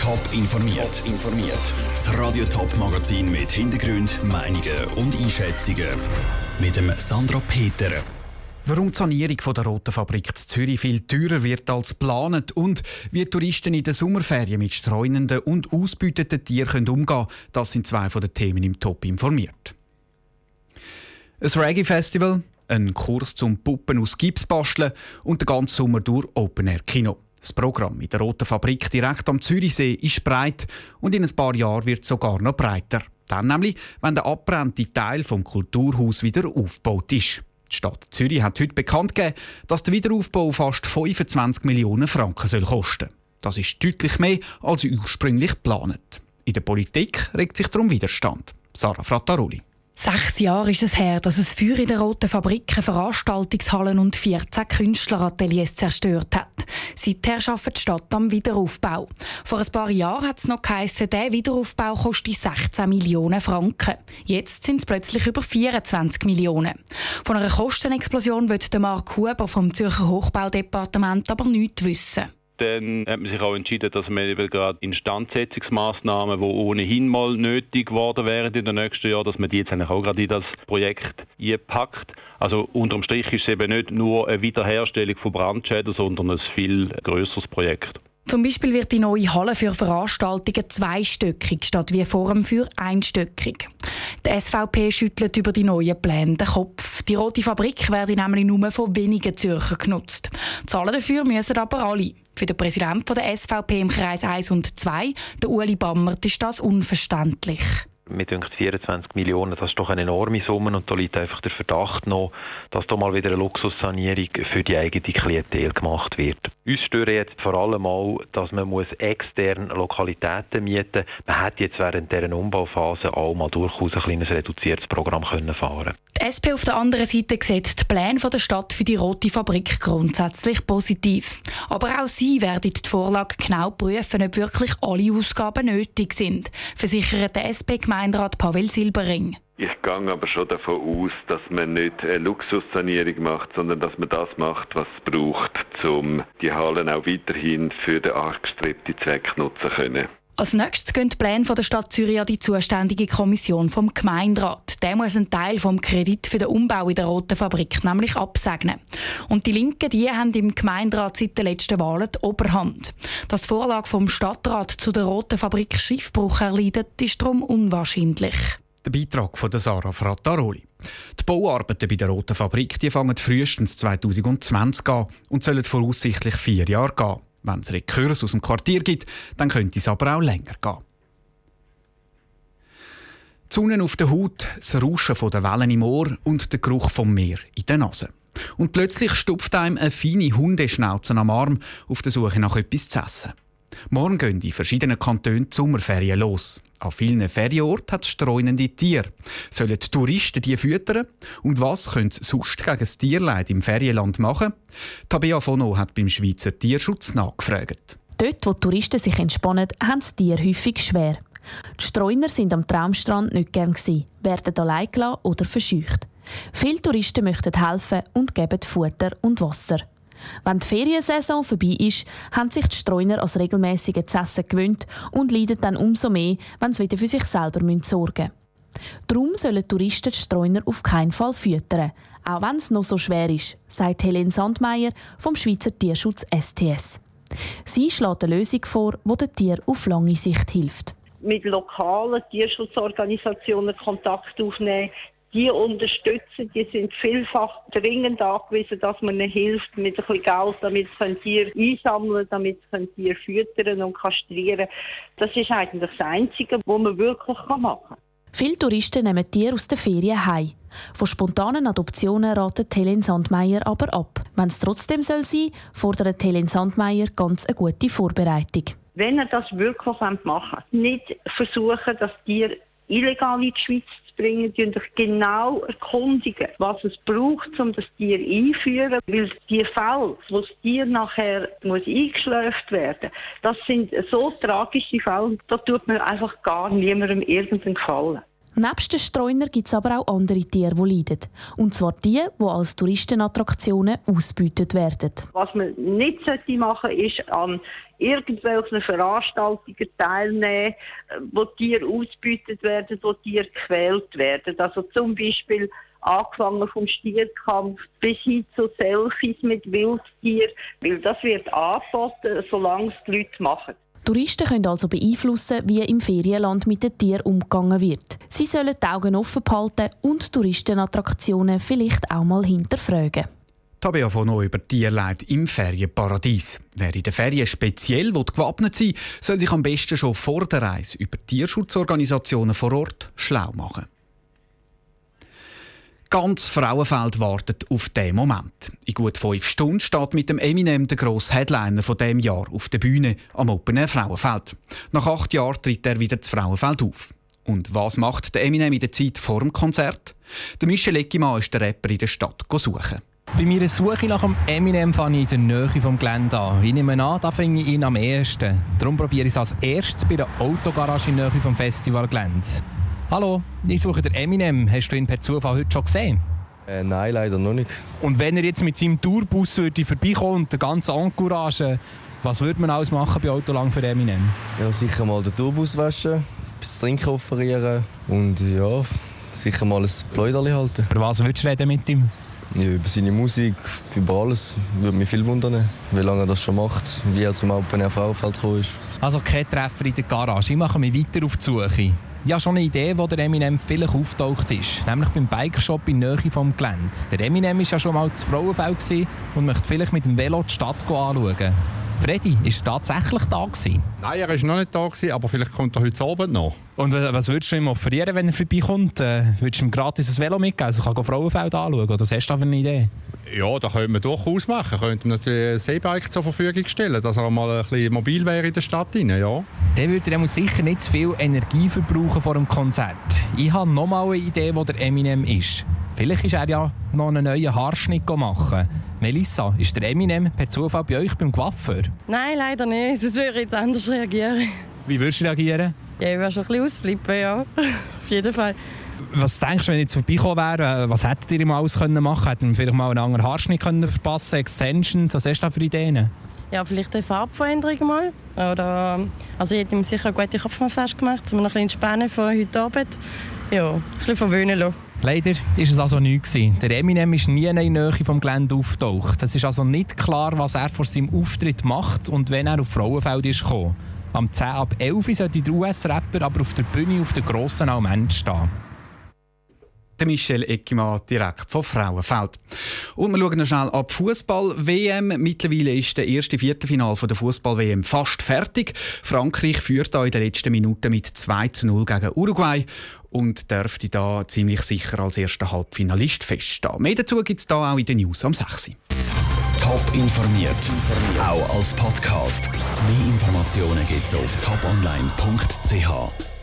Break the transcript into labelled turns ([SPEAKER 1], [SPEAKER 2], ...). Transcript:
[SPEAKER 1] Top informiert. informiert. Das Radio Top Magazin mit Hintergrund, Meinungen und Einschätzungen mit dem Sandra Peter.
[SPEAKER 2] Warum die Sanierung der Roten Fabrik in Zürich viel teurer wird als geplant und wie Touristen in den Sommerferien mit streunenden und ausbeuteten Tieren umgehen können, das sind zwei von den Themen im Top informiert. Ein Reggae-Festival, ein Kurs zum Puppen aus Gips basteln und den ganzen Sommer durch Open-Air-Kino. Das Programm in der Roten Fabrik direkt am Zürichsee ist breit und in ein paar Jahren wird es sogar noch breiter. Dann nämlich, wenn der abbrennte Teil vom Kulturhaus wieder aufgebaut ist. Die Stadt Zürich hat heute bekannt gegeben, dass der Wiederaufbau fast 25 Millionen Franken soll kosten Das ist deutlich mehr als ursprünglich geplant. In der Politik regt sich darum Widerstand. Sarah Frattaroli.
[SPEAKER 3] Sechs Jahre ist es her, dass es Feuer in der Roten Fabrik Veranstaltungshallen und 14 Künstlerateliers zerstört hat. Seither arbeitet die Stadt am Wiederaufbau. Vor ein paar Jahren hat es noch geheissen, der Wiederaufbau kostet 16 Millionen Franken. Jetzt sind es plötzlich über 24 Millionen. Von einer Kostenexplosion wird Mark Huber vom Zürcher Hochbaudepartement aber nichts wissen.
[SPEAKER 4] Dann hat man sich auch entschieden, dass man eben gerade Instandsetzungsmaßnahmen, die ohnehin mal nötig geworden wären in den nächsten Jahren, dass man die jetzt auch gerade in das Projekt einpackt. Also unterm Strich ist es eben nicht nur eine Wiederherstellung von Brandschäden, sondern ein viel größeres Projekt.
[SPEAKER 3] Zum Beispiel wird die neue Halle für Veranstaltungen zweistöckig statt wie vorm für einstöckig. Die SVP schüttelt über die neuen Pläne den Kopf. Die rote Fabrik werde nämlich nur von wenigen Zürcher genutzt. Zahlen dafür müssen aber alle. Für den Präsidenten der SVP im Kreis 1 und 2, der Uli Bammert, ist das unverständlich
[SPEAKER 5] mir denkt 24 Millionen, das ist doch eine enorme Summe und da liegt einfach der Verdacht noch, dass da mal wieder eine Luxussanierung für die eigene Klientel gemacht wird. Uns stören jetzt vor allem auch, dass man muss extern Lokalitäten mieten muss. Man hätte jetzt während dieser Umbauphase auch mal durchaus ein kleines reduziertes Programm können fahren
[SPEAKER 3] Die SP auf der anderen Seite sieht die Pläne der Stadt für die rote Fabrik grundsätzlich positiv. Aber auch sie werden die Vorlage genau prüfen, ob wirklich alle Ausgaben nötig sind, versichert der SP-Gemeinderat Pavel Silbering.
[SPEAKER 6] Ich gehe aber schon davon aus, dass man nicht eine Luxussanierung macht, sondern dass man das macht, was es braucht, um die Hallen auch weiterhin für den angestrebten Zweck nutzen zu können.
[SPEAKER 3] Als nächstes gehen die Pläne der Stadt Zürich an die zuständige Kommission vom Gemeinderat. Der muss einen Teil vom Kredit für den Umbau in der Roten Fabrik nämlich absegnen. Und die Linken, die haben im Gemeinderat seit den letzten Wahlen die Oberhand. Das Vorlage vom Stadtrat zu der Roten Fabrik Schiffbruch erleidet, ist darum unwahrscheinlich.
[SPEAKER 2] Der Beitrag von Sarah Frattaroli. Die Bauarbeiten bei der Roten Fabrik die fangen frühestens 2020 an und sollen voraussichtlich vier Jahre gehen. Wenn es Rekurs aus dem Quartier gibt, dann könnte es aber auch länger gehen. Die Sonne auf der Haut, das Rauschen der Wellen im Ohr und der Geruch vom Meer in der Nase. Und plötzlich stupft einem eine feine Hundeschnauze am Arm auf der Suche nach etwas zu essen. Morgen gehen in verschiedenen Kantonen die Sommerferien los. An vielen Ferienorten hat es streunende Tiere. Sollen die Touristen die füttern? Und was können sie sonst gegen das Tierleid im Ferienland machen? Tabea Fono hat beim Schweizer Tierschutz nachgefragt.
[SPEAKER 7] Dort, wo die Touristen sich entspannen, haben die Tiere häufig schwer. Die Streuner sind am Traumstrand nicht gern werden allein gelassen oder verscheucht. Viele Touristen möchten helfen und geben Futter und Wasser. Wenn die Feriensaison vorbei ist, haben sich die Streuner als regelmäßige Essen gewöhnt und leiden dann umso mehr, wenn sie wieder für sich selber sorgen müssen. Darum sollen Touristen die Streuner auf keinen Fall füttern, auch wenn es noch so schwer ist, sagt Helene Sandmeier vom Schweizer Tierschutz STS. Sie schlägt eine Lösung vor, die den Tieren auf lange Sicht hilft
[SPEAKER 8] mit lokalen Tierschutzorganisationen Kontakt aufnehmen, die unterstützen, die sind vielfach dringend angewiesen, dass man ihnen hilft mit ein bisschen Geld, damit sie Tiere einsammeln damit sie Tiere füttern und kastrieren Das ist eigentlich das Einzige, was man wirklich machen kann.
[SPEAKER 7] Viele Touristen nehmen Tiere aus den Ferien heim. Von spontanen Adoptionen ratet Helen Sandmeier aber ab. Wenn es trotzdem soll sein fordert Helen Sandmeier ganz eine gute Vorbereitung.
[SPEAKER 8] Wenn er das wirklich machen will, nicht versuchen, das Tier illegal in die Schweiz zu bringen, die sich genau erkundigen, was es braucht, um das Tier einzuführen. Weil die Fälle, wo das Tier nachher muss eingeschläft werden das sind so tragische Fälle, da tut man einfach gar niemandem irgendeinen Gefallen.
[SPEAKER 7] Nebst den Streuner gibt es aber auch andere Tiere, die leiden. Und zwar die, die als Touristenattraktionen ausgebeutet werden.
[SPEAKER 8] Was man nicht machen sollte, ist an irgendwelchen Veranstaltungen teilnehmen, wo Tiere ausgebeutet werden, wo Tiere gequält werden. Also zum Beispiel angefangen vom Stierkampf bis hin zu Selfies mit Wildtieren, weil das wird angeboten, solange es die Leute machen.
[SPEAKER 7] Touristen können also beeinflussen, wie im Ferienland mit den Tieren umgegangen wird. Sie sollen die Augen offen behalten und Touristenattraktionen vielleicht auch mal hinterfragen.
[SPEAKER 2] Tabea von Neu über Tierleid im Ferienparadies. Wer in den Ferien speziell gewappnet sein will, soll sich am besten schon vor der Reise über Tierschutzorganisationen vor Ort schlau machen. Ganz Frauenfeld wartet auf diesen Moment. In gut fünf Stunden steht mit dem Eminem der grosse Headliner von dem Jahr auf der Bühne am Open Air Frauenfeld. Nach acht Jahren tritt er wieder zu Frauenfeld auf. Und was macht der Eminem in der Zeit vor dem Konzert? Der Michel Eckimann ist der Rapper in der Stadt suchen.
[SPEAKER 9] Bei meiner Suche nach dem Eminem fange ich in der Nähe vom Gelände an. Ich nehme an, da finde ich ihn am ehesten. Darum probiere ich es als erstes bei der Autogarage in der Nähe vom Festivalgelände. Hallo, ich suche den Eminem. Hast du ihn per Zufall heute schon gesehen?
[SPEAKER 10] Äh, nein, leider noch nicht.
[SPEAKER 9] Und wenn er jetzt mit seinem Tourbus würde vorbeikommen und der ganze Encourage, was würde man alles machen bei Autolang für Eminem?
[SPEAKER 10] Ja, sicher mal den Tourbus waschen, etwas Trinken offerieren und ja, sicher mal ein Pläuderli halten.
[SPEAKER 9] Über was würdest du reden mit ihm?
[SPEAKER 10] Ja, über seine Musik, über alles. Würde mich viel wundern, wie lange er das schon macht, wie er zum Open Frauenfeld gekommen ist.
[SPEAKER 9] Also kein Treffer in der Garage. Ich mache mich weiter auf die Suche. Ich habe schon eine Idee, wo der Eminem vielleicht auftaucht ist. Nämlich beim Bikeshop in Nähe vom Gelände. Der Eminem war ja schon mal zu Frauenfeld und möchte vielleicht mit dem Velo die Stadt anschauen. Freddy, ist er tatsächlich da gewesen?
[SPEAKER 11] Nein, er war noch nicht da, gewesen, aber vielleicht kommt er heute Abend noch.
[SPEAKER 9] Und was würdest du ihm offerieren, wenn er vorbeikommt? Äh, würdest du ihm gratis ein Velo mitgeben? Also kann er Frauenfeld anschauen? Oder was hast du da für eine Idee?
[SPEAKER 11] Ja, das könnte man durchaus machen. Könnte ihm natürlich ein E-Bike zur Verfügung stellen, dass er mal ein bisschen mobil wäre in der Stadt. Rein, ja.
[SPEAKER 9] Dann würde er sicher nicht zu viel Energie verbrauchen vor dem Konzert. Ich habe noch mal eine Idee, wo der Eminem ist. Vielleicht ist er ja noch einen neuen Haarschnitt machen. Melissa, ist der Eminem per Zufall bei euch beim Coiffeur?
[SPEAKER 12] Nein, leider nicht. Das würde ich jetzt anders reagieren.
[SPEAKER 9] Wie würdest du reagieren?
[SPEAKER 12] Ja, ich würde schon ein bisschen ausflippen, ja. Auf jeden Fall.
[SPEAKER 9] Was denkst du, wenn ich jetzt vorbeikommen wäre, was hättet ihr ihm alles können machen können? Hätten vielleicht mal einen anderen Haarschnitt können verpassen Extensions? Was hast du da für Ideen?
[SPEAKER 12] Ja, vielleicht eine Farbveränderung mal. Oder, also ich hätte ihm sicher eine gute Kopfmassage gemacht, um noch ein bisschen entspannen von heute Abend. Ja, ein bisschen verwöhnen lassen.
[SPEAKER 9] Leider war es also nichts. Der Eminem ist nie in der Nähe vom Gelände auftaucht. Es ist also nicht klar, was er vor seinem Auftritt macht und wenn er auf Frauenfeld ist gekommen. Am 10 ab 11 sollte der US-Rapper aber auf der Bühne auf der grossen Alment stehen
[SPEAKER 2] der Michel Eckimann direkt von Frauenfeld. Und wir schauen noch schnell ab Fußball-WM. Mittlerweile ist der erste Viertelfinal der Fußball-WM fast fertig. Frankreich führt da in den letzten Minuten mit 2 zu 0 gegen Uruguay und dürfte da ziemlich sicher als erster Halbfinalist feststehen. Mehr dazu gibt es da auch in den News am 6.
[SPEAKER 1] Top informiert, auch als Podcast. Mehr Informationen gibt es auf toponline.ch.